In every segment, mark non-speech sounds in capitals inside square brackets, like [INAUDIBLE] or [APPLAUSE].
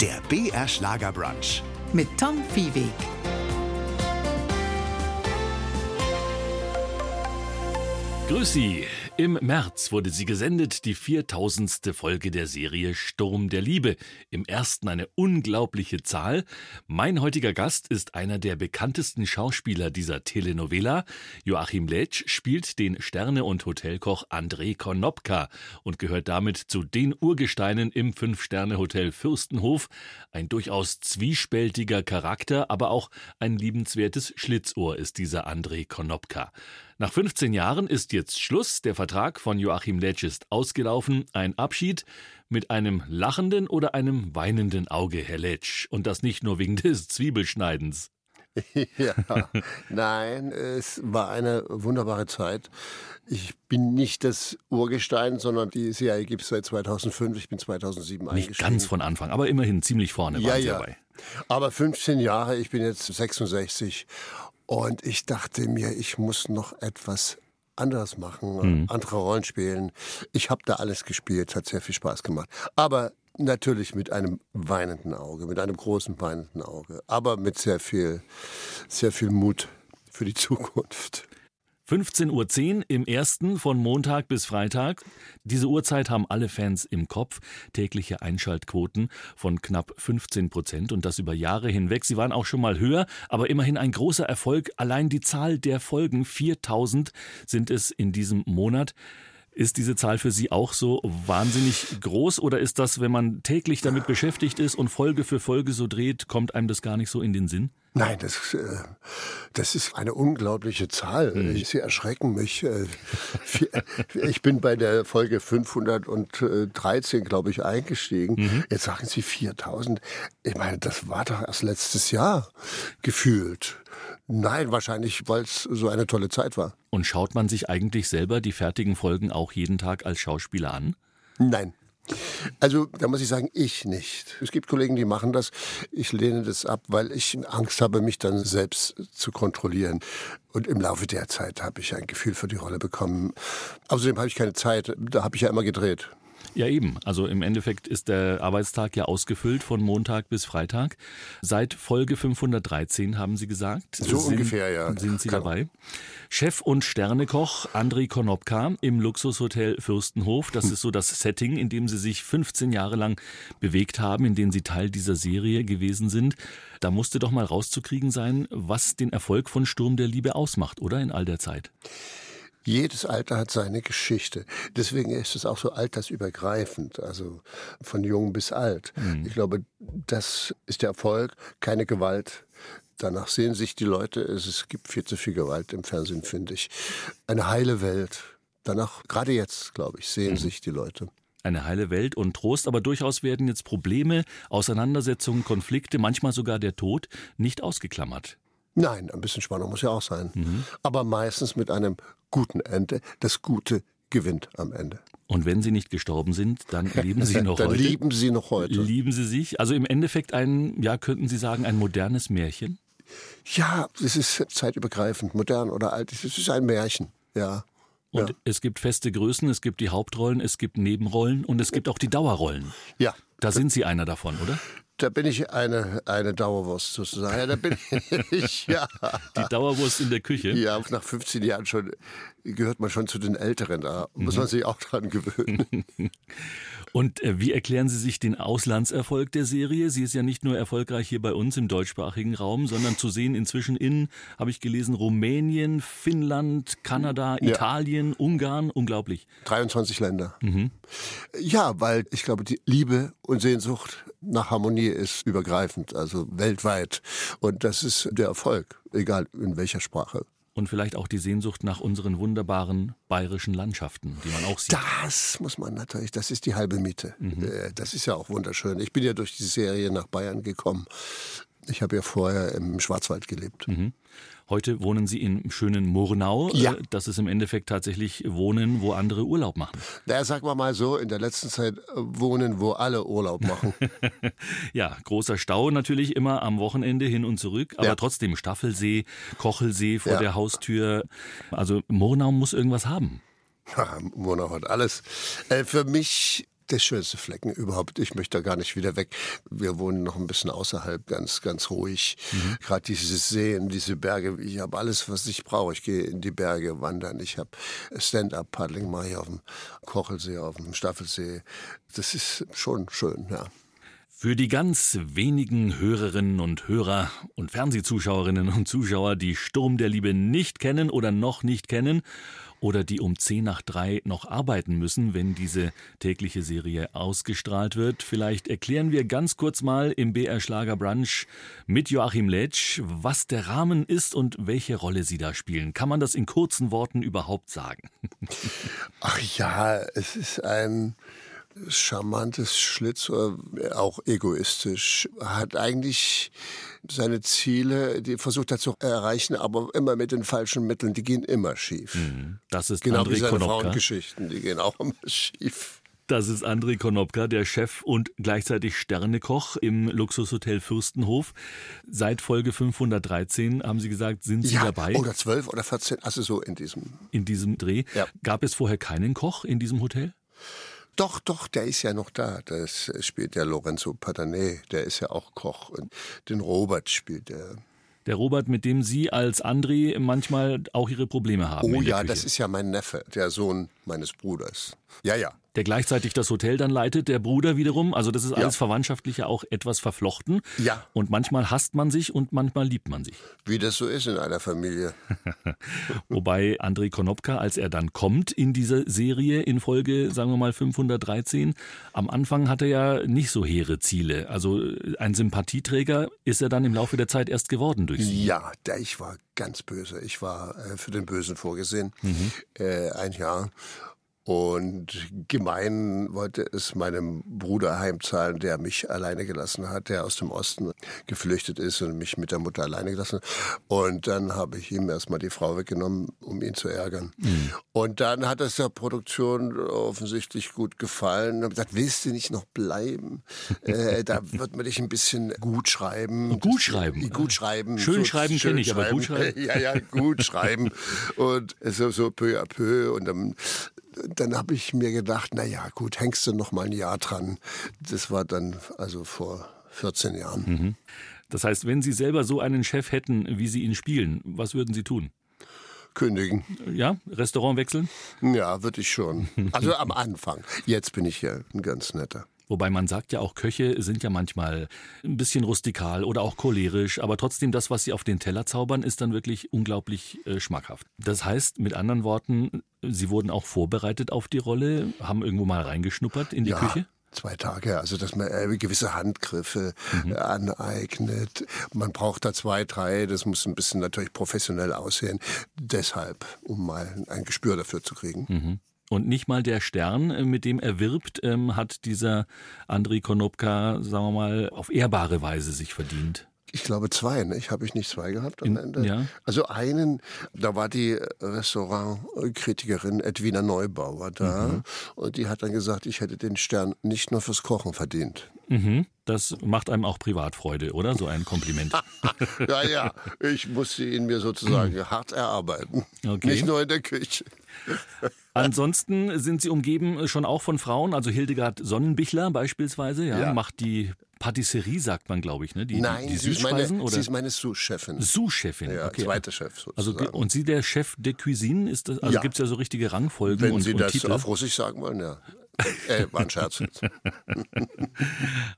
Der BR Schlagerbrunch. mit Tom Viehweg. Grüß Sie. Im März wurde sie gesendet, die 4000. Folge der Serie Sturm der Liebe. Im ersten eine unglaubliche Zahl. Mein heutiger Gast ist einer der bekanntesten Schauspieler dieser Telenovela. Joachim Letsch spielt den Sterne- und Hotelkoch André Konopka und gehört damit zu den Urgesteinen im Fünf-Sterne-Hotel Fürstenhof. Ein durchaus zwiespältiger Charakter, aber auch ein liebenswertes Schlitzohr ist dieser André Konopka. Nach 15 Jahren ist jetzt Schluss. Der Vertrag von Joachim Letsch ist ausgelaufen. Ein Abschied mit einem lachenden oder einem weinenden Auge, Herr Letsch. Und das nicht nur wegen des Zwiebelschneidens. [LAUGHS] Ja, nein, es war eine wunderbare Zeit. Ich bin nicht das Urgestein, sondern die Serie gibt es seit 2005. Ich bin 2007 Nicht eingestiegen. ganz von Anfang, aber immerhin ziemlich vorne ja, waren Sie ja. dabei. Aber 15 Jahre, ich bin jetzt 66 und ich dachte mir, ich muss noch etwas anderes machen, andere Rollen spielen. Ich habe da alles gespielt, hat sehr viel Spaß gemacht. Aber natürlich mit einem weinenden Auge, mit einem großen weinenden Auge, aber mit sehr viel, sehr viel Mut für die [LAUGHS] Zukunft. 15.10 Uhr im ersten von Montag bis Freitag. Diese Uhrzeit haben alle Fans im Kopf. Tägliche Einschaltquoten von knapp 15 Prozent und das über Jahre hinweg. Sie waren auch schon mal höher, aber immerhin ein großer Erfolg. Allein die Zahl der Folgen, 4000 sind es in diesem Monat. Ist diese Zahl für Sie auch so wahnsinnig groß oder ist das, wenn man täglich damit beschäftigt ist und Folge für Folge so dreht, kommt einem das gar nicht so in den Sinn? Nein, das, äh, das ist eine unglaubliche Zahl. Ich- Sie erschrecken mich. Äh, Ich bin bei der Folge 513, glaube ich, eingestiegen. Jetzt sagen Sie 4000. Ich meine, das war doch erst letztes Jahr gefühlt. Nein, wahrscheinlich, weil es so eine tolle Zeit war. Und schaut man sich eigentlich selber die fertigen Folgen auch jeden Tag als Schauspieler an? Nein. Also, da muss ich sagen, ich nicht. Es gibt Kollegen, die machen das. Ich lehne das ab, weil ich Angst habe, mich dann selbst zu kontrollieren. Und im Laufe der Zeit habe ich ein Gefühl für die Rolle bekommen. Außerdem habe ich keine Zeit. Da habe ich ja immer gedreht. Ja, eben. Also im Endeffekt ist der Arbeitstag ja ausgefüllt von Montag bis Freitag. Seit Folge 513 haben Sie gesagt. So sind, ungefähr, ja. Sind Sie Kann- dabei? Chef und Sternekoch André Konopka im Luxushotel Fürstenhof. Das ist so das Setting, in dem Sie sich 15 Jahre lang bewegt haben, in dem Sie Teil dieser Serie gewesen sind. Da musste doch mal rauszukriegen sein, was den Erfolg von Sturm der Liebe ausmacht, oder? In all der Zeit. Jedes Alter hat seine Geschichte. Deswegen ist es auch so altersübergreifend, also von jung bis alt. Ich glaube, das ist der Erfolg, keine Gewalt. Danach sehen sich die Leute, es, gibt viel zu viel Gewalt im Fernsehen, finde ich. Eine heile Welt. Danach, gerade jetzt, glaube ich, sehen sich die Leute. Eine heile Welt und Trost, aber durchaus werden jetzt Probleme, Auseinandersetzungen, Konflikte, manchmal sogar der Tod nicht ausgeklammert. Nein, ein bisschen Spannung muss ja auch sein. Aber meistens mit einem guten Ende. Das Gute gewinnt am Ende. Und wenn Sie nicht gestorben sind, dann leben Sie [LAUGHS] noch Dann heute. lieben sie noch heute. Lieben Sie sich? Also im Endeffekt ein, ja, könnten Sie sagen, ein modernes Märchen? Ja, es ist zeitübergreifend, modern oder alt. Es ist ein Märchen, ja. Und Ja. es gibt feste Größen, es gibt die Hauptrollen, es gibt Nebenrollen und es gibt auch die Dauerrollen. Ja, Da sind Sie einer davon, oder? Da bin ich eine, eine Dauerwurst sozusagen. Ja, da bin [LAUGHS] ich, ja. Die Dauerwurst in der Küche. Ja, nach 15 Jahren schon gehört man schon zu den Älteren. Da muss man sich auch dran gewöhnen. [LAUGHS] Und äh, wie erklären Sie sich den Auslandserfolg der Serie? Sie ist ja nicht nur erfolgreich hier bei uns im deutschsprachigen Raum, sondern zu sehen inzwischen in, habe ich gelesen, Rumänien, Finnland, Kanada, Ja. Italien, Ungarn. Unglaublich. 23 Länder. Ja, weil ich glaube, die Liebe und Sehnsucht nach Harmonie ist übergreifend, also weltweit. Und das ist der Erfolg, egal in welcher Sprache. Und vielleicht auch die Sehnsucht nach unseren wunderbaren bayerischen Landschaften, die man auch sieht. Das muss man natürlich, das ist die halbe Miete. Äh, Das ist ja auch wunderschön. Ich bin ja durch die Serie nach Bayern gekommen. Ich habe ja vorher im Schwarzwald gelebt. Heute wohnen Sie in schönen Murnau. Ja. Äh, Das ist im Endeffekt tatsächlich Wohnen, wo andere Urlaub machen. Na, sagen wir mal so, in der letzten Zeit äh, wohnen, wo alle Urlaub machen. [LAUGHS] Ja, großer Stau natürlich immer am Wochenende hin und zurück, aber Ja. trotzdem Staffelsee, Kochelsee vor Ja. der Haustür. Also Murnau muss irgendwas haben. Ja, [LAUGHS] Murnau hat alles. Äh, für mich der schönste Flecken überhaupt. Ich möchte da gar nicht wieder weg. Wir wohnen noch ein bisschen außerhalb, ganz, ganz ruhig. Mhm. Gerade diese Seen, diese Berge. Ich habe alles, was ich brauche. Ich gehe in die Berge wandern. Ich habe Stand-up-Paddling mache ich auf dem Kochelsee, auf dem Staffelsee. Das ist schon schön, ja. Für die ganz wenigen Hörerinnen und Hörer und Fernsehzuschauerinnen und Zuschauer, die Sturm der Liebe nicht kennen oder noch nicht kennen oder die um 10 nach 3 noch arbeiten müssen, wenn diese tägliche Serie ausgestrahlt wird. Vielleicht erklären wir ganz kurz mal im BR Schlager Brunch mit Joachim Letsch, was der Rahmen ist und welche Rolle Sie da spielen. Kann man das in kurzen Worten überhaupt sagen? Ach ja, es ist ein charmantes Schlitzohr, auch egoistisch, hat eigentlich seine Ziele, die versucht er zu erreichen, aber immer mit den falschen Mitteln, die gehen immer schief. Mhm. Das ist genau André wie seine Konopka. Frauengeschichten, die gehen auch immer schief. Das ist André Konopka, der Chef und gleichzeitig Sternekoch im Luxushotel Fürstenhof. Seit Folge 513 haben Sie gesagt, sind Sie ja, dabei. Oder 12 oder 14, also so in diesem. In diesem Dreh. Ja. Gab es vorher keinen Koch in diesem Hotel? Doch, doch, der ist ja noch da. Das spielt der Lorenzo Patané, der ist ja auch Koch. Und den Robert spielt der. Der Robert, mit dem Sie als André manchmal auch Ihre Probleme haben. Oh ja, das ist ja mein Neffe, der Sohn meines Bruders. Ja, ja. Der gleichzeitig das Hotel dann leitet, der Bruder wiederum. Also das ist alles Ja. verwandtschaftlich ja auch etwas verflochten. Ja. Und manchmal hasst man sich und manchmal liebt man sich. Wie das so ist in einer Familie. [LAUGHS] Wobei André Konopka, als er dann kommt in diese Serie in Folge, sagen wir mal 513, am Anfang hat er ja nicht so hehre Ziele. Also ein Sympathieträger ist er dann im Laufe der Zeit erst geworden durch sie. Ja, der, ich war ganz böse. Ich war äh, für den Bösen vorgesehen. Äh, ein Jahr. Und gemein wollte es meinem Bruder heimzahlen, der mich alleine gelassen hat, der aus dem Osten geflüchtet ist und mich mit der Mutter alleine gelassen hat. Und dann habe ich ihm erstmal die Frau weggenommen, um ihn zu ärgern. Und dann hat es der Produktion offensichtlich gut gefallen. Und habe gesagt, willst du nicht noch bleiben? [LAUGHS] äh, da wird man dich ein bisschen gut schreiben. Gut schreiben. Gut schreiben. Schön schreiben schön kenne ich, aber gut schreiben? [LAUGHS] Ja, ja, gut schreiben. Und so, so peu à peu. Und dann, dann habe ich mir gedacht, na ja, gut, hängst du noch mal ein Jahr dran. Das war dann also vor 14 Jahren. Mhm. Das heißt, wenn Sie selber so einen Chef hätten, wie Sie ihn spielen, was würden Sie tun? Kündigen. Ja, Restaurant wechseln? Ja, würde ich schon. Also am Anfang. Jetzt bin ich ja ein ganz netter. Wobei man sagt ja auch, Köche sind ja manchmal ein bisschen rustikal oder auch cholerisch, aber trotzdem das, was sie auf den Teller zaubern, ist dann wirklich unglaublich äh, schmackhaft. Das heißt, mit anderen Worten, sie wurden auch vorbereitet auf die Rolle, haben irgendwo mal reingeschnuppert in die ja. Küche? Zwei Tage, also dass man äh, gewisse Handgriffe äh, aneignet. Man braucht da zwei, drei, das muss ein bisschen natürlich professionell aussehen. Deshalb, um mal ein Gespür dafür zu kriegen. Und nicht mal der Stern, äh, mit dem er wirbt, ähm, hat dieser Andrei Konopka, sagen wir mal, auf ehrbare Weise sich verdient. Ich glaube zwei, ne? Ich habe ich nicht zwei gehabt am Ende. ja. Also einen, da war die Restaurantkritikerin Edwina Neubauer da Mhm. und die hat dann gesagt, ich hätte den Stern nicht nur fürs Kochen verdient. Mhm. Das macht einem auch Privatfreude, oder? So ein Kompliment. [LAUGHS] ja, ja, ich musste ihn mir sozusagen [CLEARS THROAT] hart erarbeiten. Okay. Nicht nur in der Küche. Ansonsten sind Sie umgeben schon auch von Frauen, also Hildegard Sonnenbichler beispielsweise, ja, Ja. macht die Patisserie, sagt man, glaube ich, ne? Die, Nein, die ist meine, Süßspeisen oder sie ist meine Sous-Chefin. Sous-Chefin. Ja, okay. zweiter Chef Also sozusagen. und Sie der Chef de Cuisine ist das? Also Ja. gibt's ja so richtige Rangfolgen Wenn und, Sie und das Titel. auf Russisch sagen wollen, ja. Äh, war ein Scherz. [LAUGHS]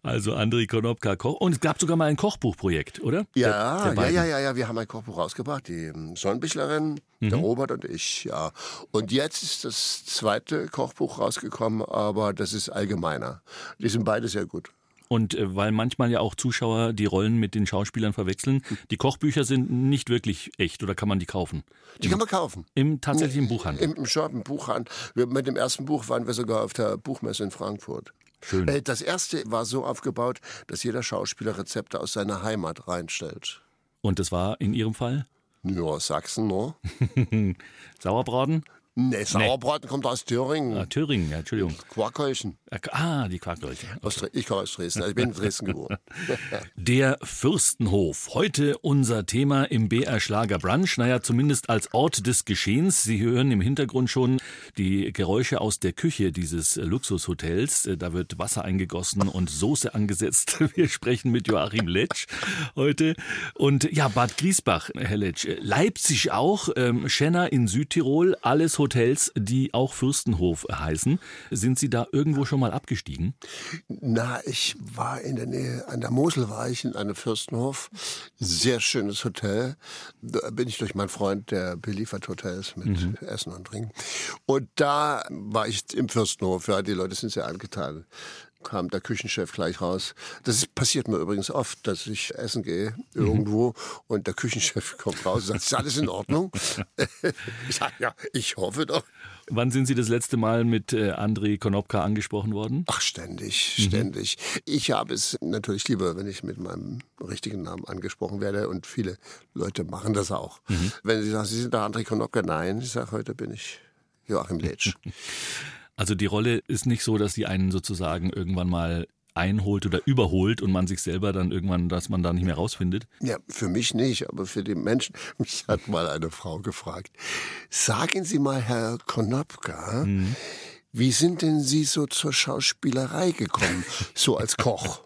Also André Konopka Koch. Und es gab sogar mal ein Kochbuchprojekt, oder? Ja, Der- der ja, ja, ja, ja, wir haben ein Kochbuch rausgebracht, die ähm, Sonnenbichlerin, Mhm. der Robert und ich, ja. Und jetzt ist das zweite Kochbuch rausgekommen, aber das ist allgemeiner. Die sind beide sehr gut. Und äh, weil manchmal ja auch Zuschauer die Rollen mit den Schauspielern verwechseln, die Kochbücher sind nicht wirklich echt oder kann man die kaufen? Die kann man kaufen. Im tatsächlichen Buchhandel. Im, im Shop, im Buchhandel. Wir, mit dem ersten Buch waren wir sogar auf der Buchmesse in Frankfurt. Schön. Äh, Das erste war so aufgebaut, dass jeder Schauspieler Rezepte aus seiner Heimat reinstellt. Und das war in Ihrem Fall Ja, Sachsen, ne? [LAUGHS] Sauerbraten? Nee, Sauerbraten kommt aus Thüringen. Ah, Thüringen, ja, Entschuldigung. Quarkhäuschen. Ah, die. Aus Dre- Ich komme aus Dresden. Also ich bin in Dresden geboren. [LAUGHS] Der Fürstenhof. Heute unser Thema im BR Schlager Brunch. Naja, zumindest als Ort des Geschehens. Sie hören im Hintergrund schon die Geräusche aus der Küche dieses Luxushotels. Da wird Wasser eingegossen und Soße angesetzt. [LAUGHS] Wir sprechen mit Joachim Letsch heute. Und ja, Bad Griesbach, Herr Letsch. Leipzig auch, ähm, Schenner in Südtirol. Alles Hotels, die auch Fürstenhof heißen. Sind Sie da irgendwo schon mal abgestiegen? Na, ich war in der Nähe, an der Mosel war ich in einem Fürstenhof. Sehr schönes Hotel. Da bin ich durch meinen Freund, der beliefert Hotels mit Essen und Trinken. Und da war ich im Fürstenhof. Ja, die Leute sind sehr angetan. Kam der Küchenchef gleich raus. Das ist, passiert mir übrigens oft, dass ich essen gehe irgendwo und der Küchenchef [LAUGHS] kommt raus und sagt, ist alles in Ordnung? [LAUGHS] ich sage, ja, ich hoffe doch. Wann sind Sie das letzte Mal mit äh, Andrei Konopka angesprochen worden? Ach, ständig, ständig. Ich habe es natürlich lieber, wenn ich mit meinem richtigen Namen angesprochen werde und viele Leute machen das auch. Wenn sie sagen, Sie sind der André Konopka, nein, ich sage, heute bin ich Joachim Letsch. [LAUGHS] Also die Rolle ist nicht so, dass sie einen sozusagen irgendwann mal einholt oder überholt und man sich selber dann irgendwann, dass man da nicht mehr rausfindet. ja, für mich nicht, aber für die Menschen. [LAUGHS] Mich hat mal eine Frau gefragt, sagen Sie mal, Herr Konopka, wie sind denn Sie so zur Schauspielerei gekommen, so als Koch?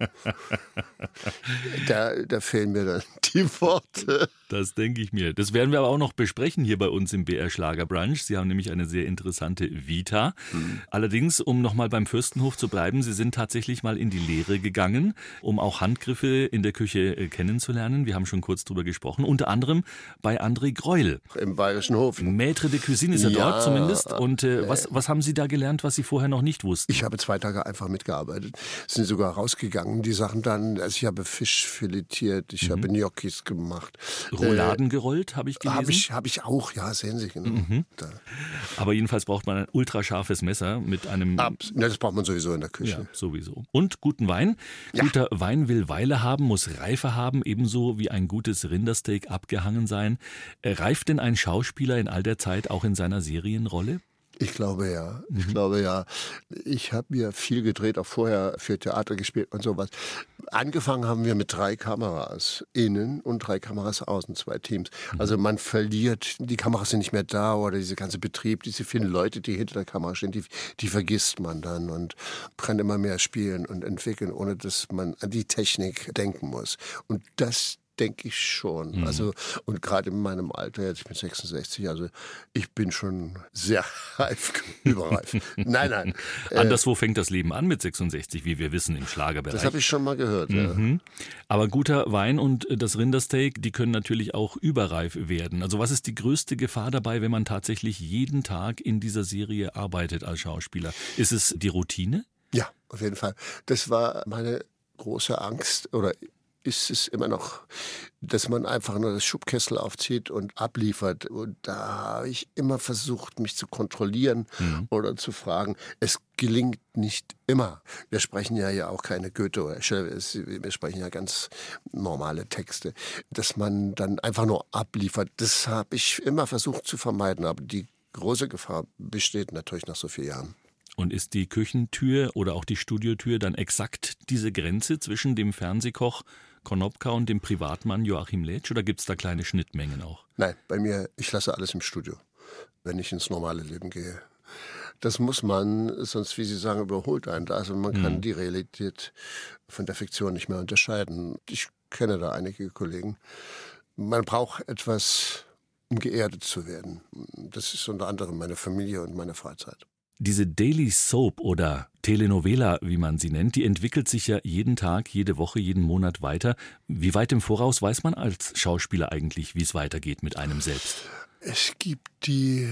da, da fehlen mir dann die Worte. Das denke ich mir. Das werden wir aber auch noch besprechen hier bei uns im BR Schlager Brunch. Sie haben nämlich eine sehr interessante Vita. Allerdings, um nochmal beim Fürstenhof zu bleiben, Sie sind tatsächlich mal in die Lehre gegangen, um auch Handgriffe in der Küche äh, kennenzulernen. Wir haben schon kurz drüber gesprochen. Unter anderem bei André Greul. Im Bayerischen Hof. Maître de Cuisine ist er Ja, dort zumindest. Und äh, was, was haben Sie da gelernt, was Sie vorher noch nicht wussten? Ich habe zwei Tage einfach mitgearbeitet. Sind sogar rausgegangen, die Sachen dann. Also ich habe Fisch filetiert, ich habe Gnocchis gemacht. Rouladen gerollt, habe ich gelesen. Habe ich, hab ich auch, ja, sehen Sie genau. Da. Aber jedenfalls braucht man ein ultrascharfes Messer mit einem Abs- Ja, das braucht man sowieso in der Ja, Küche. sowieso. Und guten Wein. Guter Wein will Weile haben, muss Reife haben, ebenso wie ein gutes Rindersteak abgehangen sein. Äh, Reift denn ein Schauspieler in all der Zeit auch in seiner Serienrolle? Ich glaube ja. Ich glaube ja. Ich habe mir viel gedreht, auch vorher für Theater gespielt und sowas. Angefangen haben wir mit drei Kameras innen und drei Kameras außen, zwei Teams. Also man verliert, die Kameras sind nicht mehr da oder dieser ganze Betrieb, diese vielen Leute, die hinter der Kamera stehen, die, die vergisst man dann und kann immer mehr spielen und entwickeln, ohne dass man an die Technik denken muss. Und das denke ich schon. Also, und gerade in meinem Alter, jetzt ich bin 66, also ich bin schon sehr [LAUGHS] reif, überreif. Nein, nein. [LAUGHS] Äh, Anderswo fängt das Leben an mit 66, wie wir wissen, im Schlagerbereich. das habe ich schon mal gehört. Ja. Mhm. Aber guter Wein und äh, das Rindersteak, die können natürlich auch überreif werden. Also was ist die größte Gefahr dabei, wenn man tatsächlich jeden Tag in dieser Serie arbeitet als Schauspieler? Ist es die Routine? Ja, auf jeden Fall. Das war meine große Angst oder ist es immer noch, dass man einfach nur das Schubkessel aufzieht und abliefert. Und da habe ich immer versucht, mich zu kontrollieren oder zu fragen. Es gelingt nicht immer. Wir sprechen ja ja auch keine Goethe oder Schiller, wir sprechen ja ganz normale Texte. Dass man dann einfach nur abliefert, das habe ich immer versucht zu vermeiden. Aber die große Gefahr besteht natürlich nach so vielen Jahren. Und ist die Küchentür oder auch die Studiotür dann exakt diese Grenze zwischen dem Fernsehkoch Konopka und dem Privatmann Joachim Letsch oder gibt es da kleine Schnittmengen auch? Nein, bei mir, ich lasse alles im Studio, wenn ich ins normale Leben gehe. Das muss man, sonst, wie Sie sagen, überholt einen. Also man kann die Realität von der Fiktion nicht mehr unterscheiden. Ich kenne da einige Kollegen. Man braucht etwas, um geerdet zu werden. Das ist unter anderem meine Familie und meine Freizeit. Diese Daily Soap oder Telenovela, wie man sie nennt, die entwickelt sich ja jeden Tag, jede Woche, jeden Monat weiter. Wie weit im Voraus weiß man als Schauspieler eigentlich, wie es weitergeht mit einem selbst? Es gibt die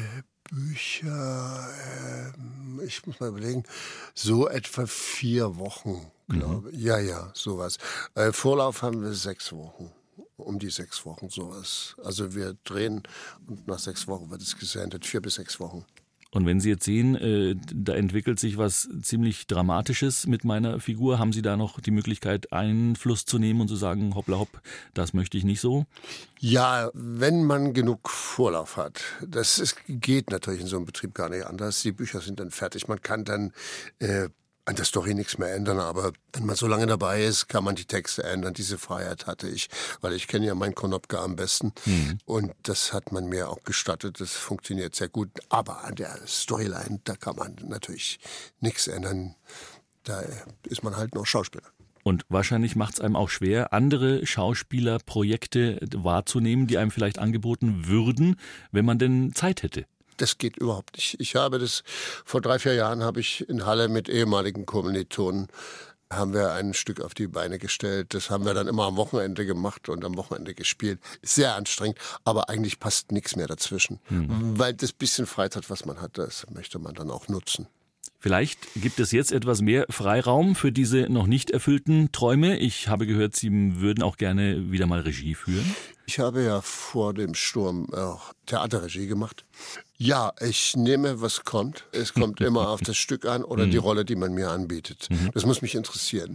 Bücher, ähm, ich muss mal überlegen, so etwa vier Wochen, glaube ich. Ja, ja, sowas. Äh, Vorlauf haben wir sechs Wochen. Um die sechs Wochen sowas. Also wir drehen und nach sechs Wochen wird es gesendet. Vier bis sechs Wochen. Und wenn Sie jetzt sehen, äh, da entwickelt sich was ziemlich Dramatisches mit meiner Figur, haben Sie da noch die Möglichkeit, Einfluss zu nehmen und zu sagen, hoppla hopp, das möchte ich nicht so? Ja, wenn man genug Vorlauf hat. Das ist, geht natürlich in so einem Betrieb gar nicht anders. Die Bücher sind dann fertig. Man kann dann äh, an der Story nichts mehr ändern, aber wenn man so lange dabei ist, kann man die Texte ändern. Diese Freiheit hatte ich, weil ich kenne ja meinen Konopka am besten mhm. und das hat man mir auch gestattet. Das funktioniert sehr gut, aber an der Storyline, da kann man natürlich nichts ändern. Da ist man halt noch Schauspieler. Und wahrscheinlich macht es einem auch schwer, andere Schauspielerprojekte wahrzunehmen, die einem vielleicht angeboten würden, wenn man denn Zeit hätte das geht überhaupt nicht. Ich habe das, vor drei, vier Jahren habe ich in Halle mit ehemaligen Kommilitonen haben wir ein Stück auf die Beine gestellt. Das haben wir dann immer am Wochenende gemacht und am Wochenende gespielt. Sehr anstrengend, aber eigentlich passt nichts mehr dazwischen. Mhm. Weil das bisschen Freizeit, was man hat, das möchte man dann auch nutzen. Vielleicht gibt es jetzt etwas mehr Freiraum für diese noch nicht erfüllten Träume. Ich habe gehört, Sie würden auch gerne wieder mal Regie führen. Ich habe ja vor dem Sturm auch Theaterregie gemacht. Ja, ich nehme, was kommt. Es kommt immer auf das Stück an oder die mhm. Rolle, die man mir anbietet. Mhm. Das muss mich interessieren.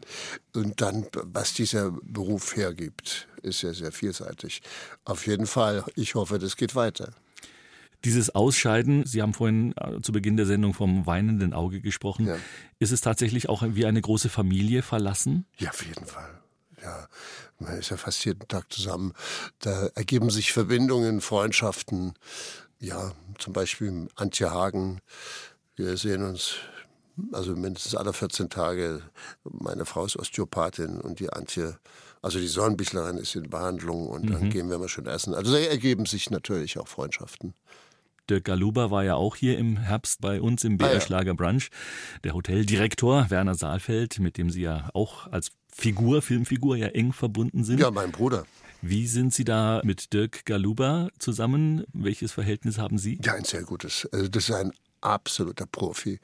Und dann, was dieser Beruf hergibt, ist ja sehr vielseitig. Auf jeden Fall. Ich hoffe, das geht weiter. Dieses Ausscheiden, Sie haben vorhin äh, zu Beginn der Sendung vom weinenden Auge gesprochen. Ja. Ist es tatsächlich auch wie eine große Familie verlassen? Ja, auf jeden Fall ja, man ist ja fast jeden Tag zusammen. Da ergeben sich Verbindungen, Freundschaften. Ja, zum Beispiel Antje Hagen. Wir sehen uns also mindestens alle 14 Tage. Meine Frau ist Osteopathin und die Antje, also die Sonnenbichlerin ist in Behandlung und mhm. dann gehen wir mal schön essen. Also da ergeben sich natürlich auch Freundschaften. Dirk Galuba war ja auch hier im Herbst bei uns im BR ah. Schlager Brunch. Der Hoteldirektor Werner Saalfeld, mit dem Sie ja auch als Figur, Filmfigur ja eng verbunden sind. Ja, mein Bruder. Wie sind Sie da mit Dirk Galuba zusammen? Welches Verhältnis haben Sie? Ja, ein sehr gutes. Also das ist ein absoluter Profi.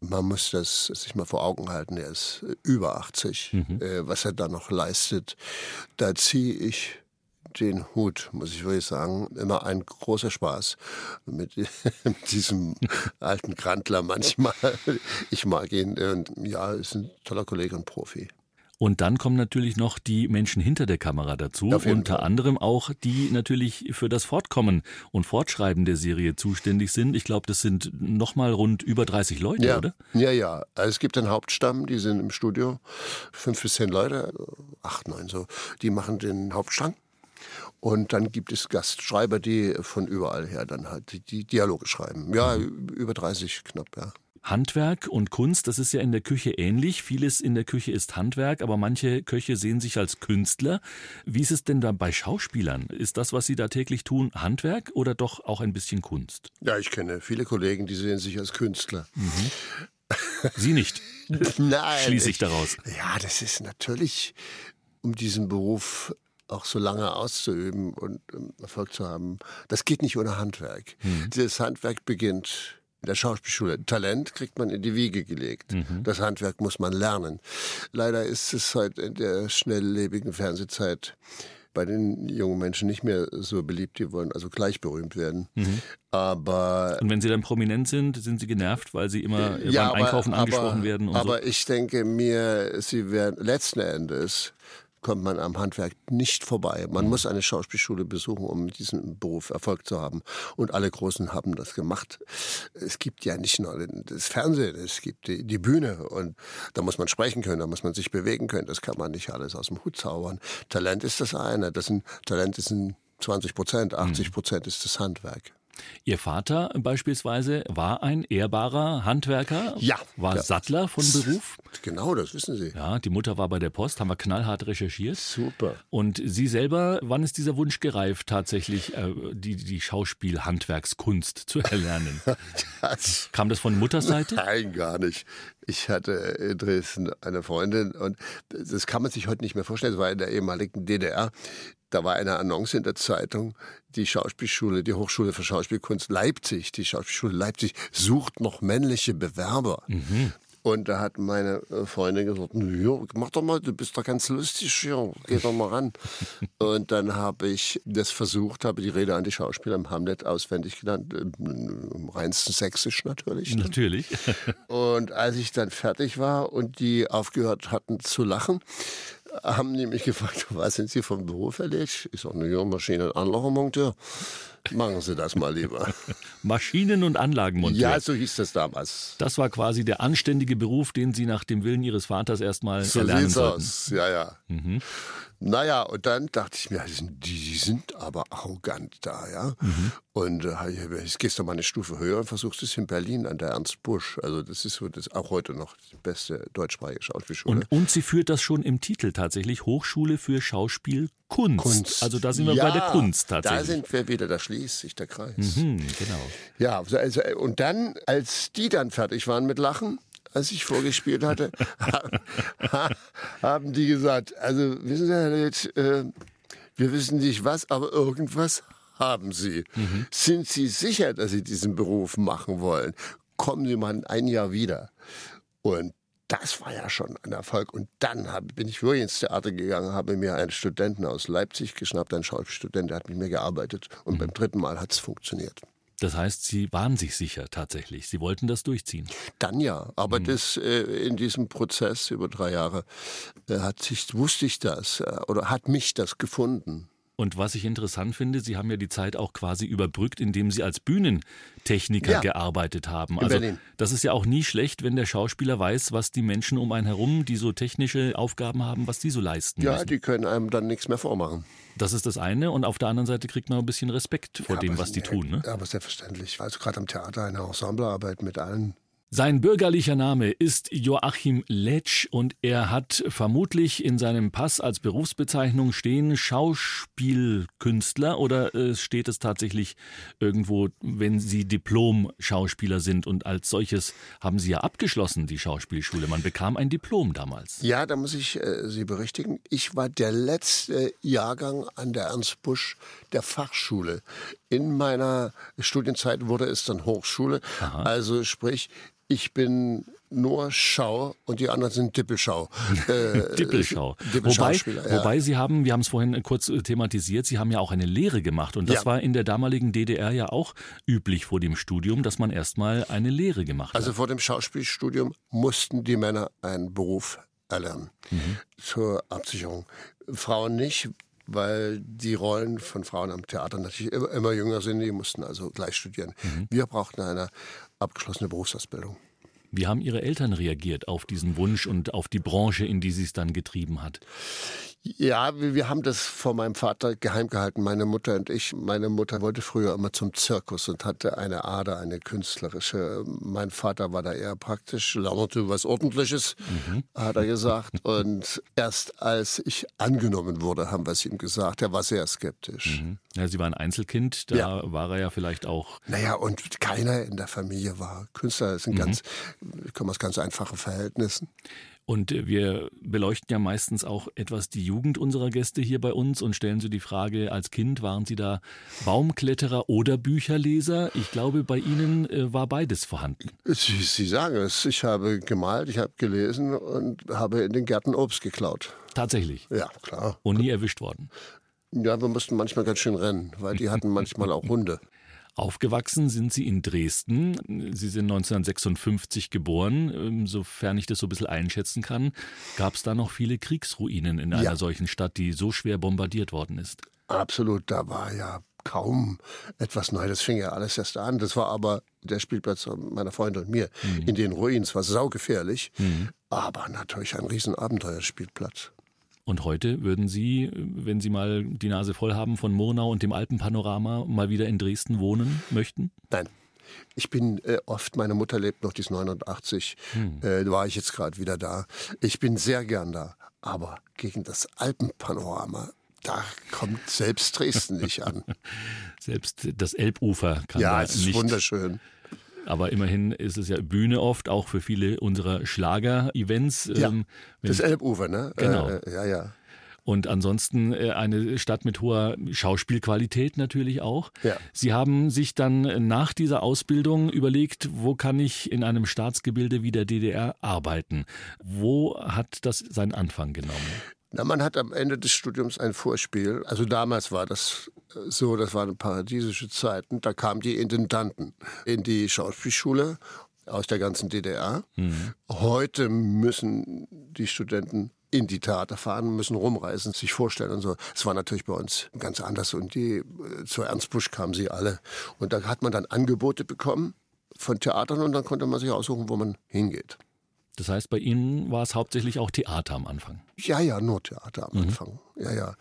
Man muss das sich mal vor Augen halten. Er ist über 80. Mhm. Äh, was er da noch leistet, da ziehe ich den Hut, muss ich wirklich sagen. Immer ein großer Spaß mit, [LAUGHS] diesem alten Grandler manchmal. Ich mag ihn. Und ja, ist ein toller Kollege und Profi. Und dann kommen natürlich noch die Menschen hinter der Kamera dazu, unter Fall. anderem auch die natürlich für das Fortkommen und Fortschreiben der Serie zuständig sind. Ich glaube, das sind nochmal rund über 30 Leute, ja. oder? Ja, ja. Also es gibt einen Hauptstamm, die sind im Studio, fünf bis zehn Leute, acht, neun so, die machen den Hauptstrang. Und dann gibt es Gastschreiber, die von überall her dann halt die Dialoge schreiben. Ja, mhm. über 30 knapp, ja. Handwerk und Kunst, das ist ja in der Küche ähnlich. Vieles in der Küche ist Handwerk, aber manche Köche sehen sich als Künstler. Wie ist es denn da bei Schauspielern? Ist das, was sie da täglich tun, Handwerk oder doch auch ein bisschen Kunst? Ja, ich kenne viele Kollegen, die sehen sich als Künstler. Mhm. [LAUGHS] Sie nicht. Nein. Schließe ich daraus. Ja, das ist natürlich, um diesen Beruf auch so lange auszuüben und Erfolg zu haben, das geht nicht ohne Handwerk. Mhm. Dieses Handwerk beginnt in der Schauspielschule. Talent kriegt man in die Wiege gelegt. Mhm. Das Handwerk muss man lernen. Leider ist es halt in der schnelllebigen Fernsehzeit bei den jungen Menschen nicht mehr so beliebt. Die wollen also gleich berühmt werden. Mhm. Aber und wenn sie dann prominent sind, sind sie genervt, weil sie immer ja, beim Einkaufen aber, angesprochen werden. aber so. ich denke mir, sie werden letzten Endes kommt man am Handwerk nicht vorbei. Man mhm. muss eine Schauspielschule besuchen, um diesen Beruf Erfolg zu haben. Und alle Großen haben das gemacht. Es gibt ja nicht nur das Fernsehen, es gibt die, die Bühne und da muss man sprechen können, da muss man sich bewegen können. Das kann man nicht alles aus dem Hut zaubern. Talent ist das eine. Das sind, Talent ist ein 20 Prozent, 80 mhm. Prozent ist das Handwerk. Ihr Vater beispielsweise war ein ehrbarer Handwerker, ja, war ja. Sattler von Beruf. Genau, das wissen Sie. Ja, die Mutter war bei der Post, haben wir knallhart recherchiert. Super. Und Sie selber, wann ist dieser Wunsch gereift, tatsächlich äh, die, die Schauspiel-Handwerkskunst zu erlernen? [LAUGHS] das, Kam das von Mutterseite? Nein, gar nicht. Ich hatte in Dresden eine Freundin und das kann man sich heute nicht mehr vorstellen. Das war in der ehemaligen DDR. Da war eine Annonce in der Zeitung, die Schauspielschule, die Hochschule für Schauspielkunst Leipzig, die Schauspielschule Leipzig sucht noch männliche Bewerber. Mhm. Und da hat meine äh, Freundin gesagt, ja, mach doch mal, du bist doch ganz lustig hier, geh doch mal ran. [LAUGHS] und dann habe ich das versucht, habe die Rede an die Schauspieler im Hamlet auswendig genannt, im reinsten Sächsisch natürlich. Ne? Natürlich. und als ich dann fertig war und die aufgehört hatten zu lachen, haben die mich gefragt, [LAUGHS] was sind Sie vom Beruf erledigt? Ich sage, ja, Maschinen- und Anlagenmonteur. Machen Sie das mal lieber. [LAUGHS] Maschinen- und Anlagenmonteur. Ja, so hieß das damals. Das war quasi der anständige Beruf, den Sie nach dem Willen Ihres Vaters erstmal so erlernen sollten. aus. Ja, ja. Mhm. Naja, und dann dachte ich mir, die sind, aber arrogant da, ja. Mhm. Und äh, jetzt gehst du mal eine Stufe höher und versuchst es in Berlin an der Ernst Busch. Also das ist so das auch heute noch die beste deutschsprachige Schauspielschule. Und, und sie führt das schon im Titel tatsächlich, Hochschule für Schauspielkunst. Kunst. Also da sind wir ja, bei der Kunst tatsächlich. Da sind wir wieder, da schließt sich der Kreis. Hm, genau. Ja, also, also, und dann, als die dann fertig waren mit Lachen, als ich vorgespielt hatte, [LAUGHS] haben die gesagt, also wissen Sie, Herr Leth, äh, wir wissen nicht was, aber irgendwas haben Sie. Mhm. Sind Sie sicher, dass Sie diesen Beruf machen wollen? Kommen Sie mal ein Jahr wieder. Und das war ja schon ein Erfolg. Und dann hab, bin ich wirklich ins Theater gegangen, habe mir einen Studenten aus Leipzig geschnappt, einen Schauspielstudent, der hat mit mir gearbeitet. Und beim dritten Mal hat es funktioniert. Das heißt, Sie waren sich sicher tatsächlich. Sie wollten das durchziehen. Dann ja, aber das äh, in diesem Prozess über drei Jahre äh, hat sich, wusste ich das äh, oder hat mich das gefunden. Und was ich interessant finde, Sie haben ja die Zeit auch quasi überbrückt, indem Sie als Bühnentechniker Ja. gearbeitet haben. Also das ist ja auch nie schlecht, wenn der Schauspieler weiß, was die Menschen um einen herum, die so technische Aufgaben haben, was die so leisten Ja, müssen. die können einem dann nichts mehr vormachen. Das ist das eine. Und auf der anderen Seite kriegt man ein bisschen Respekt vor Ja, dem, was die tun. Ne? Aber selbstverständlich. Also gerade am Theater eine Ensemblearbeit mit allen. Sein bürgerlicher Name ist Joachim Letsch und er hat vermutlich in seinem Pass als Berufsbezeichnung stehen Schauspielkünstler oder äh, steht es tatsächlich irgendwo, wenn Sie Diplom-Schauspieler sind und als solches haben Sie ja abgeschlossen, die Schauspielschule. Man bekam ein Diplom damals. Ja, da muss ich äh, Sie berichtigen. Ich war der letzte Jahrgang an der Ernst Busch der Fachschule. In meiner Studienzeit wurde es dann Hochschule. Also sprich, ich bin nur Schau und die anderen sind Dippelschau. [LAUGHS] Äh, Dippelschau. Wobei, Dippelschauspieler, ja. wobei Sie haben, wir haben es vorhin kurz äh, thematisiert, Sie haben ja auch eine Lehre gemacht und das Ja. war in der damaligen DDR ja auch üblich vor dem Studium, dass man erstmal eine Lehre gemacht Also hat. vor dem Schauspielstudium mussten die Männer einen Beruf erlernen zur Absicherung. Frauen nicht, weil die Rollen von Frauen am Theater natürlich immer, immer jünger sind. Die mussten also gleich studieren. Wir brauchten eine abgeschlossene Berufsausbildung. Wie haben Ihre Eltern reagiert auf diesen Wunsch und auf die Branche, in die Sie es dann getrieben hat? Ja, wir haben das vor meinem Vater geheim gehalten, meine Mutter und ich. Meine Mutter wollte früher immer zum Zirkus und hatte eine Ader, eine künstlerische. Mein Vater war da eher praktisch, lernte was Ordentliches, hat er gesagt. Und erst als ich angenommen wurde, haben wir es ihm gesagt. Er war sehr skeptisch. Ja, Sie waren Einzelkind, da Ja. war er ja vielleicht auch. Naja, und keiner in der Familie war Künstler. Das sind ganz, ich komme aus ganz einfachen Verhältnissen. Und äh, wir beleuchten ja meistens auch etwas die Jugend unserer Gäste hier bei uns und stellen so die Frage, als Kind waren Sie da Baumkletterer oder Bücherleser? Ich glaube, bei Ihnen äh, war beides vorhanden. Sie, Sie sagen es. Ich habe gemalt, ich habe gelesen und habe in den Gärten Obst geklaut. Tatsächlich. Ja, klar. Und nie erwischt worden. Ja, wir mussten manchmal ganz schön rennen, weil die hatten manchmal auch Hunde. Aufgewachsen sind Sie in Dresden. Sie sind 1956 geboren. Ähm, Sofern ich das so ein bisschen einschätzen kann, gab es da noch viele Kriegsruinen in einer Ja. solchen Stadt, die so schwer bombardiert worden ist. Absolut, da war ja kaum etwas neu. Das fing ja alles erst an. Das war aber der Spielplatz meiner Freunde und mir in den Ruinen. Es war saugefährlich, aber natürlich ein Riesenabenteuerspielplatz. Und heute würden Sie, wenn Sie mal die Nase voll haben von Murnau und dem Alpenpanorama, mal wieder in Dresden wohnen möchten? Nein. Ich bin äh, oft, meine Mutter lebt noch, die ist 89, äh, war ich jetzt gerade wieder da. Ich bin sehr gern da, aber gegen das Alpenpanorama, da kommt selbst Dresden nicht an. [LAUGHS] Selbst das Elbufer kann ja, da es ist nicht. wunderschön. Aber immerhin ist es ja Bühne oft, auch für viele unserer Schlager-Events. Ja, Ähm, das Elbufer, ne? Genau. Äh, äh, ja, ja. Und ansonsten äh, eine Stadt mit hoher Schauspielqualität natürlich auch. Ja. Sie haben sich dann nach dieser Ausbildung überlegt, wo kann ich in einem Staatsgebilde wie der DDR arbeiten? Wo hat das seinen Anfang genommen? Na, man hat am Ende des Studiums ein Vorspiel. Also damals war das äh, so, das waren paradiesische Zeiten. Da kamen die Intendanten in die Schauspielschule aus der ganzen DDR. Mhm. Heute müssen die Studenten in die Theater fahren, müssen rumreisen, sich vorstellen und so. Es war natürlich bei uns ganz anders und die äh, zu Ernst Busch kamen sie alle und da hat man dann Angebote bekommen von Theatern und dann konnte man sich aussuchen, wo man hingeht. Das heißt, bei Ihnen war es hauptsächlich auch Theater am Anfang? Ja, ja, nur Theater am mhm. Anfang. Ja, ja.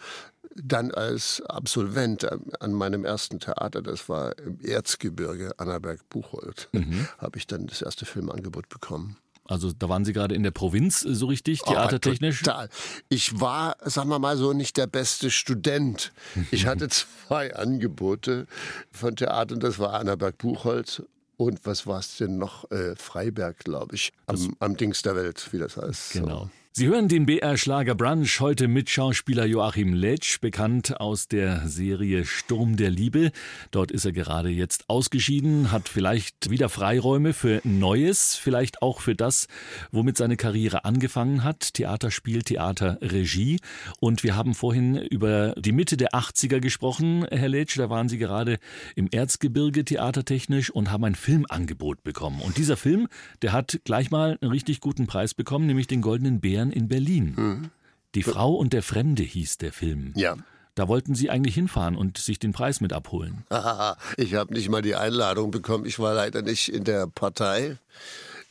Dann als Absolvent an meinem ersten Theater, das war im Erzgebirge, Annaberg-Buchholz, [LAUGHS] mhm. habe ich dann das erste Filmangebot bekommen. Also da waren Sie gerade in der Provinz so richtig, oh, theatertechnisch? Oh, total. Ich war, sagen wir mal so, nicht der beste Student. Ich [LAUGHS] hatte zwei Angebote von Theater, das war Annaberg-Buchholz und was war es denn noch? Äh, Freiberg, glaube ich, am, am, Dings der Welt, wie das heißt. Genau. So. Sie hören den BR Schlager Brunch heute mit Schauspieler Joachim Letsch, bekannt aus der Serie Sturm der Liebe. Dort ist er gerade jetzt ausgeschieden, hat vielleicht wieder Freiräume für Neues, vielleicht auch für das, womit seine Karriere angefangen hat. Theaterspiel, Theaterregie. Und wir haben vorhin über die Mitte der 80er gesprochen, Herr Letsch. Da waren Sie gerade im Erzgebirge theatertechnisch und haben ein Filmangebot bekommen. Und dieser Film, der hat gleich mal einen richtig guten Preis bekommen, nämlich den Goldenen Bär Bayern in Berlin. Mhm. Die Frau und der Fremde hieß der Film. Ja. Da wollten Sie eigentlich hinfahren und sich den Preis mit abholen. [LAUGHS] ich habe nicht mal die Einladung bekommen. Ich war leider nicht in der Partei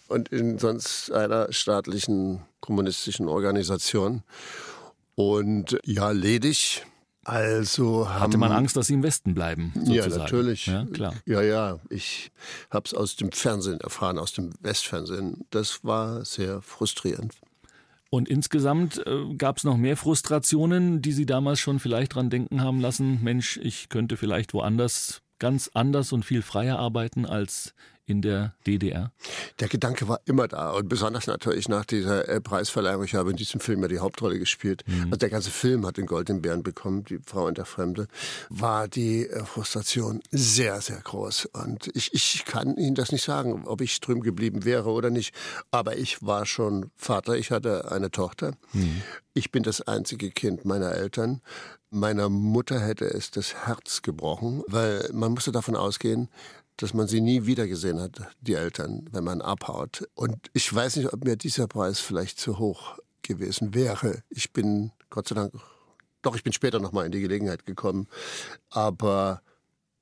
und in sonst einer staatlichen kommunistischen Organisation. Und ja, ledig. Also hatte man Angst, dass sie im Westen bleiben. Sozusagen. Ja, natürlich. Ja, klar. Ja, ja. Ich habe es aus dem Fernsehen erfahren, aus dem Westfernsehen. Das war sehr frustrierend. Und insgesamt äh, gab es noch mehr Frustrationen, die Sie damals schon vielleicht dran denken haben lassen, Mensch, ich könnte vielleicht woanders ganz anders und viel freier arbeiten als in der DDR? Der Gedanke war immer da und besonders natürlich nach dieser äh, Preisverleihung. Ich habe in diesem Film ja die Hauptrolle gespielt. Mhm. Also der ganze Film hat den Goldenen Bären bekommen, die Frau und der Fremde. War die äh, Frustration sehr, sehr groß. Und ich, ich kann Ihnen das nicht sagen, ob ich drüben geblieben wäre oder nicht. Aber ich war schon Vater, ich hatte eine Tochter. Mhm. Ich bin das einzige Kind meiner Eltern. Meiner Mutter hätte es das Herz gebrochen, weil man musste davon ausgehen, dass man sie nie wiedergesehen hat, die Eltern, wenn man abhaut. Und ich weiß nicht, ob mir dieser Preis vielleicht zu hoch gewesen wäre. Ich bin, Gott sei Dank, doch, ich bin später nochmal in die Gelegenheit gekommen. Aber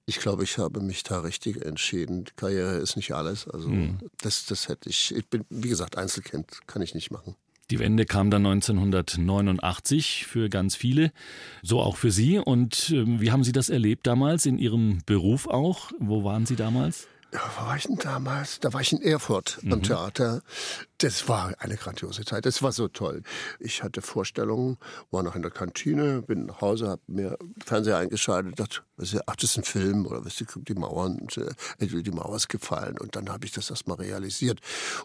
ich glaube, ich habe mich da richtig entschieden. Karriere ist nicht alles. Also mhm. das, das hätte ich. Ich bin, wie gesagt, Einzelkind kann ich nicht machen. Die Wende kam dann 1989 für ganz viele, so auch für Sie. Und äh, wie haben Sie das erlebt damals in Ihrem Beruf auch? Wo waren Sie damals? Ja, wo war ich denn damals? Da war ich in Erfurt mhm. am Theater. Das war eine grandiose Zeit. Das war so toll. Ich hatte Vorstellungen, war noch in der Kantine, bin nach Hause, habe mir Fernseher eingeschaltet, dachte, ach, das ist ein Film oder was die Mauern, äh, die Mauer ist gefallen. Und dann habe ich das erstmal realisiert.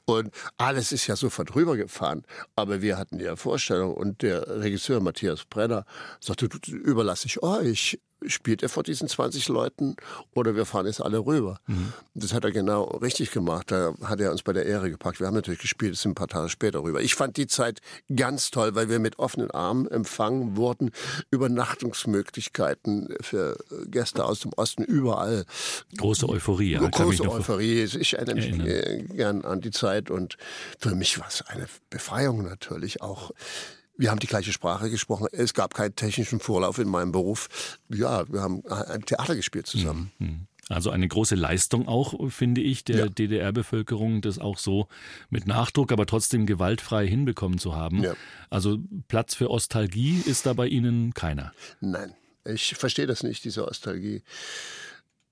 Und alles ist ja sofort rübergefahren. Aber wir hatten ja Vorstellung und der Regisseur Matthias Brenner sagte, überlasse ich euch spielt er vor diesen 20 Leuten oder wir fahren jetzt alle rüber. Mhm. Das hat er genau richtig gemacht. Da hat er uns bei der Ehre gepackt. Wir haben natürlich gespielt, sind ein paar Tage später rüber. Ich fand die Zeit ganz toll, weil wir mit offenen Armen empfangen wurden. Übernachtungsmöglichkeiten für Gäste aus dem Osten überall. Große Euphorie. Ja, Große Euphorie. Ich erinnere mich erinnern. gern an die Zeit und für mich war es eine Befreiung natürlich auch wir haben die gleiche Sprache gesprochen. Es gab keinen technischen Vorlauf in meinem Beruf. Ja, wir haben ein Theater gespielt zusammen. Mhm. Also eine große Leistung auch, finde ich, der ja. DDR-Bevölkerung, das auch so mit Nachdruck, aber trotzdem gewaltfrei hinbekommen zu haben. Ja. Also Platz für Ostalgie ist da bei Ihnen keiner. Nein, ich verstehe das nicht, diese Ostalgie.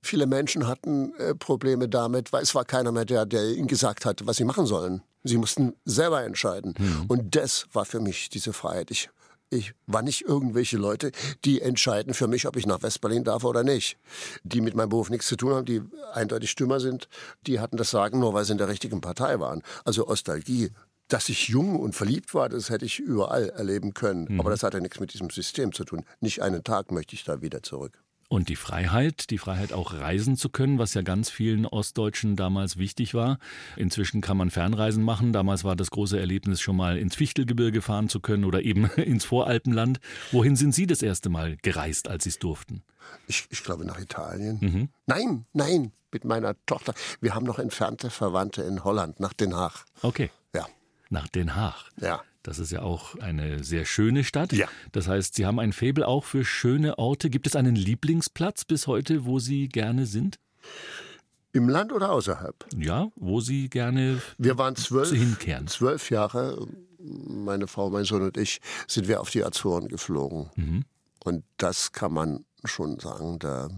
Viele Menschen hatten äh, Probleme damit, weil es war keiner mehr, der, der ihnen gesagt hat, was sie machen sollen. Sie mussten selber entscheiden. Mhm. Und das war für mich diese Freiheit. Ich, ich war nicht irgendwelche Leute, die entscheiden für mich, ob ich nach Westberlin darf oder nicht. Die mit meinem Beruf nichts zu tun haben, die eindeutig Stümmer sind, die hatten das Sagen, nur weil sie in der richtigen Partei waren. Also Ostalgie Dass ich jung und verliebt war, das hätte ich überall erleben können. Mhm. Aber das hat ja nichts mit diesem System zu tun. Nicht einen Tag möchte ich da wieder zurück. Und die Freiheit, die Freiheit auch reisen zu können, was ja ganz vielen Ostdeutschen damals wichtig war. Inzwischen kann man Fernreisen machen. Damals war das große Erlebnis schon mal ins Fichtelgebirge fahren zu können oder eben [LAUGHS] ins Voralpenland. Wohin sind Sie das erste Mal gereist, als Sie es durften? Ich, ich glaube nach Italien. Mhm. Nein, nein, mit meiner Tochter. Wir haben noch entfernte Verwandte in Holland, nach Den Haag. Okay. Ja. Nach Den Haag. Ja. Das ist ja auch eine sehr schöne Stadt. Ja. Das heißt, Sie haben ein Faible auch für schöne Orte. Gibt es einen Lieblingsplatz bis heute, wo Sie gerne sind? Im Land oder außerhalb? Ja, wo Sie gerne Wir waren zwölf, hinkehren. zwölf Jahre, meine Frau, mein Sohn und ich, sind wir auf die Azoren geflogen. Mhm. Und das kann man schon sagen, da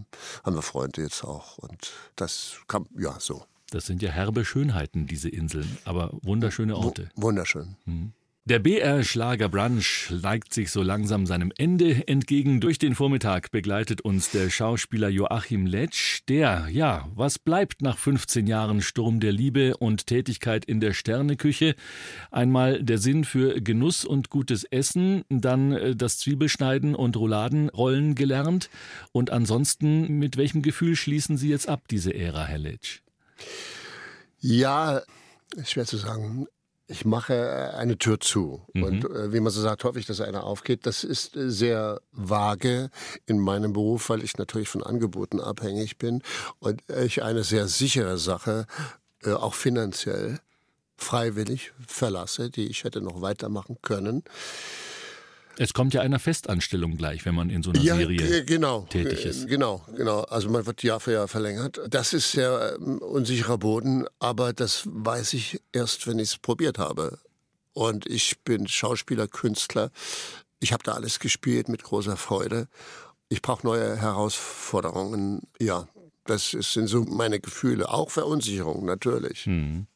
haben wir Freunde jetzt auch. Und das kam, ja, so. Das sind ja herbe Schönheiten, diese Inseln, aber wunderschöne Orte. W wunderschön. Mhm. Der BR Schlagerbrunch neigt sich so langsam seinem Ende entgegen. Durch den Vormittag begleitet uns der Schauspieler Joachim Letsch, der, ja, was bleibt nach 15 Jahren Sturm der Liebe und Tätigkeit in der Sterneküche? Einmal der Sinn für Genuss und gutes Essen, dann äh, das Zwiebelschneiden und Rouladenrollen gelernt. Und ansonsten, mit welchem Gefühl schließen Sie jetzt ab, diese Ära, Herr Letsch? Ja, schwer zu sagen ich mache äh, eine Tür zu. Mhm. Und äh, wie man so sagt, hoffe ich, dass einer aufgeht. Das ist äh, sehr vage in meinem Beruf, weil ich natürlich von Angeboten abhängig bin und ich eine sehr sichere Sache, äh, auch finanziell, freiwillig verlasse, die ich hätte noch weitermachen können. Es kommt ja einer Festanstellung gleich, wenn man in so einer ja, Serie genau, tätig ist. Genau, genau. Also man wird Jahr für Jahr verlängert. Das ist sehr ähm, unsicherer Boden, aber das weiß ich erst, wenn ich es probiert habe. Und ich bin Schauspieler, Künstler. Ich habe da alles gespielt mit großer Freude. Ich brauche neue Herausforderungen. Ja, das sind so meine Gefühle. Auch Verunsicherung, natürlich. Mhm.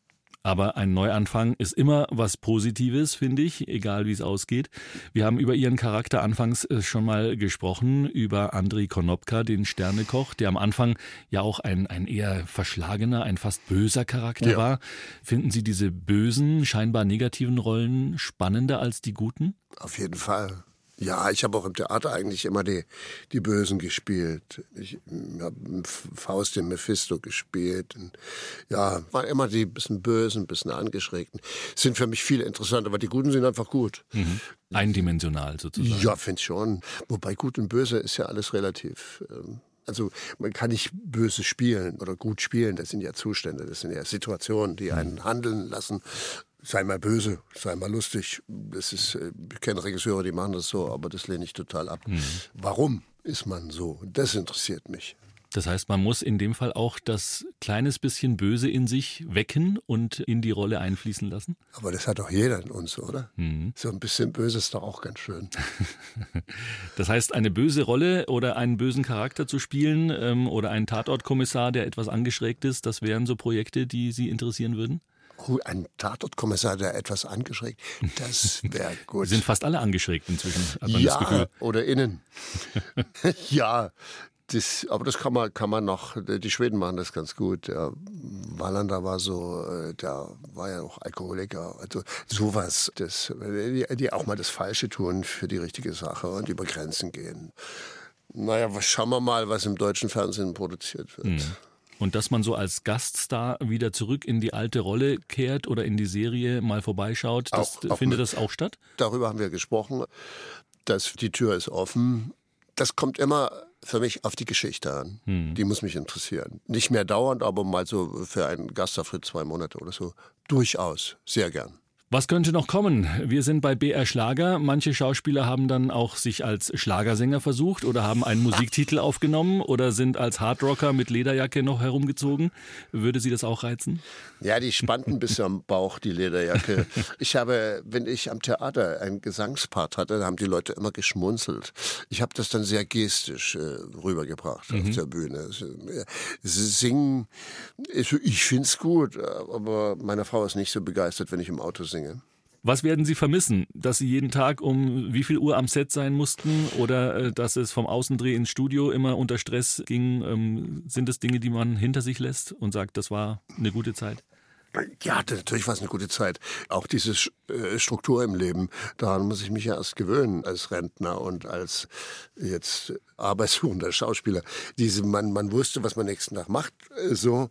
Aber ein Neuanfang ist immer was Positives, finde ich, egal wie es ausgeht. Wir haben über Ihren Charakter anfangs äh, schon mal gesprochen, über Andrei Konopka, den Sternekoch, der am Anfang ja auch ein, ein eher verschlagener, ein fast böser Charakter ja. war. Finden Sie diese bösen, scheinbar negativen Rollen spannender als die guten? Auf jeden Fall. Ja, ich habe auch im Theater eigentlich immer die, die Bösen gespielt. Ich habe Faust den Mephisto gespielt. Und ja, waren immer die bisschen Bösen, bisschen Angeschrägten. Sind für mich viel interessanter, aber die Guten sind einfach gut. Mhm. Eindimensional sozusagen. Ja, finde ich schon. Wobei gut und böse ist ja alles relativ. Ähm, also man kann nicht böse spielen oder gut spielen, das sind ja Zustände, das sind ja Situationen, die einen mhm. handeln lassen sei mal böse, sei mal lustig. Das ist, äh, ich kenne Regisseure, die machen das so, aber das lehne ich total ab. Mhm. Warum ist man so? Das interessiert mich. Das heißt, man muss in dem Fall auch das kleines bisschen Böse in sich wecken und in die Rolle einfließen lassen? Aber das hat doch jeder in uns, oder? Mhm. So ein bisschen Böse ist doch auch ganz schön. [LAUGHS] das heißt, eine böse Rolle oder einen bösen Charakter zu spielen ähm, oder einen Tatortkommissar, der etwas angeschrägt ist, das wären so Projekte, die Sie interessieren würden? Ein Tatortkommissar, der etwas angeschrägt, das [LAUGHS] wäre gut. Sind fast alle angeschrägt inzwischen, hat man ja, das Gefühl. oder innen. [LAUGHS] [LAUGHS] ja, das, aber das kann man, kann man noch, die Schweden machen das ganz gut. Der Wallander war so, äh, der war ja auch Alkoholiker. Also sowas, das, die, die auch mal das Falsche tun für die richtige Sache und über Grenzen gehen. Naja, schauen wir mal, was im deutschen Fernsehen produziert wird. Mhm. Und dass man so als Gaststar wieder zurück in die alte Rolle kehrt oder in die Serie mal vorbeischaut, das, auch, findet das auch statt? Darüber haben wir gesprochen. dass die Tür ist offen. Das kommt immer für mich auf die Geschichte an. Hm. Die muss mich interessieren. Nicht mehr dauernd, aber mal so für einen Gastauftritt zwei Monate oder so. Durchaus. Sehr gern. Was könnte noch kommen? Wir sind bei BR Schlager. Manche Schauspieler haben dann auch sich als Schlagersänger versucht oder haben einen Musiktitel aufgenommen oder sind als Hardrocker mit Lederjacke noch herumgezogen. Würde Sie das auch reizen? Ja, die spannten bis am Bauch, die Lederjacke. Ich habe, wenn ich am Theater einen Gesangspart hatte, haben die Leute immer geschmunzelt. Ich habe das dann sehr gestisch äh, rübergebracht mhm. auf der Bühne. Singen, ich finde es gut, aber meine Frau ist nicht so begeistert, wenn ich im Auto singe singe. Was werden Sie vermissen? Dass Sie jeden Tag um wie viel Uhr am Set sein mussten oder äh, dass es vom Außendreh ins Studio immer unter Stress ging? Ähm, sind es Dinge, die man hinter sich lässt und sagt, das war eine gute Zeit? Ja, natürlich war es eine gute Zeit. Auch diese äh, Struktur im Leben, daran muss ich mich ja erst gewöhnen als Rentner und als jetzt arbeitssuchender Schauspieler. Diese, man, man wusste, was man nächsten Tag macht, äh, so.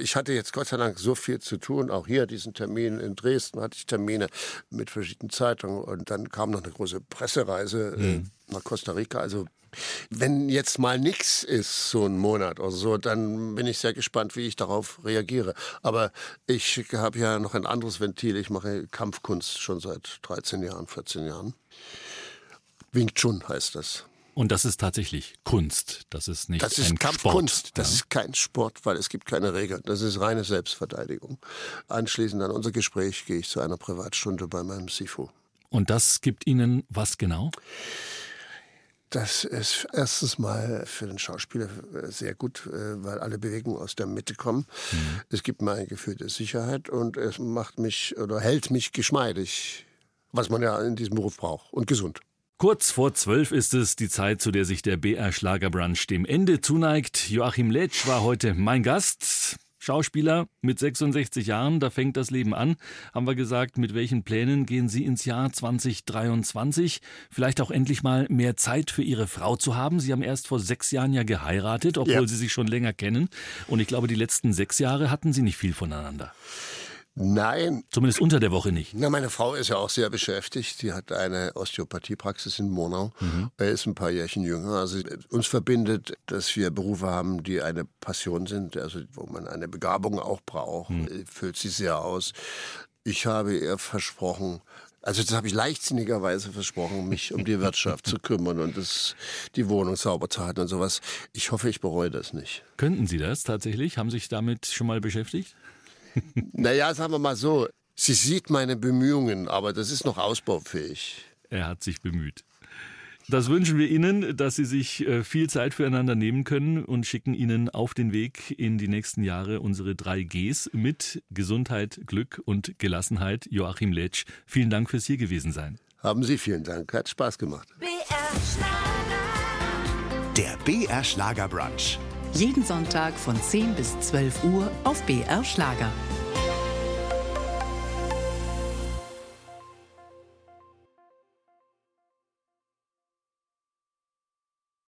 Ich hatte jetzt Gott sei Dank so viel zu tun. Auch hier diesen Termin in Dresden hatte ich Termine mit verschiedenen Zeitungen. Und dann kam noch eine große Pressereise mhm. nach Costa Rica. Also wenn jetzt mal nichts ist, so ein Monat oder so, dann bin ich sehr gespannt, wie ich darauf reagiere. Aber ich habe ja noch ein anderes Ventil. Ich mache Kampfkunst schon seit 13 Jahren, 14 Jahren. Wing Chun heißt das. Und das ist tatsächlich Kunst. Das ist nicht Das ist ein Kampfkunst. Sport. Das ja. ist kein Sport, weil es gibt keine Regeln. Das ist reine Selbstverteidigung. Anschließend an unser Gespräch gehe ich zu einer Privatstunde bei meinem Sifu. Und das gibt Ihnen was genau? Das ist erstens mal für den Schauspieler sehr gut, äh, weil alle Bewegungen aus der Mitte kommen. Mhm. Es gibt mir ein Gefühl der Sicherheit und es macht mich oder hält mich geschmeidig, was man ja in diesem Beruf braucht und gesund. Kurz vor zwölf ist es die Zeit, zu der sich der BR Schlagerbrunch dem Ende zuneigt. Joachim Letsch war heute mein Gast. Schauspieler mit 66 Jahren, da fängt das Leben an. Haben wir gesagt, mit welchen Plänen gehen Sie ins Jahr 2023? Vielleicht auch endlich mal mehr Zeit für Ihre Frau zu haben. Sie haben erst vor sechs Jahren ja geheiratet, obwohl ja. Sie sich schon länger kennen. Und ich glaube, die letzten sechs Jahre hatten Sie nicht viel voneinander. Nein. Zumindest unter der Woche nicht. Na, meine Frau ist ja auch sehr beschäftigt. Die hat eine Osteopathiepraxis in Monau. Mhm. Er ist ein paar Jährchen jünger. Also uns verbindet, dass wir Berufe haben, die eine Passion sind, also wo man eine Begabung auch braucht. Mhm. Füllt sie sehr aus. Ich habe ihr versprochen, also das habe ich leichtsinnigerweise versprochen, mich um die Wirtschaft zu kümmern und das, die Wohnung sauber zu halten und sowas. Ich hoffe, ich bereue das nicht. Könnten Sie das tatsächlich? Haben Sie sich damit schon mal beschäftigt? [LAUGHS] naja, sagen wir mal so, sie sieht meine Bemühungen, aber das ist noch ausbaufähig. Er hat sich bemüht. Das wünschen wir Ihnen, dass Sie sich äh, viel Zeit füreinander nehmen können und schicken Ihnen auf den Weg in die nächsten Jahre unsere drei Gs mit Gesundheit, Glück und Gelassenheit. Joachim Letsch, vielen Dank fürs hier gewesen sein. Haben Sie vielen Dank, hat Spaß gemacht. BR Schlager. Der BR Schlager Brunch. Jeden Sonntag von 10 bis 12 Uhr auf BR Schlager.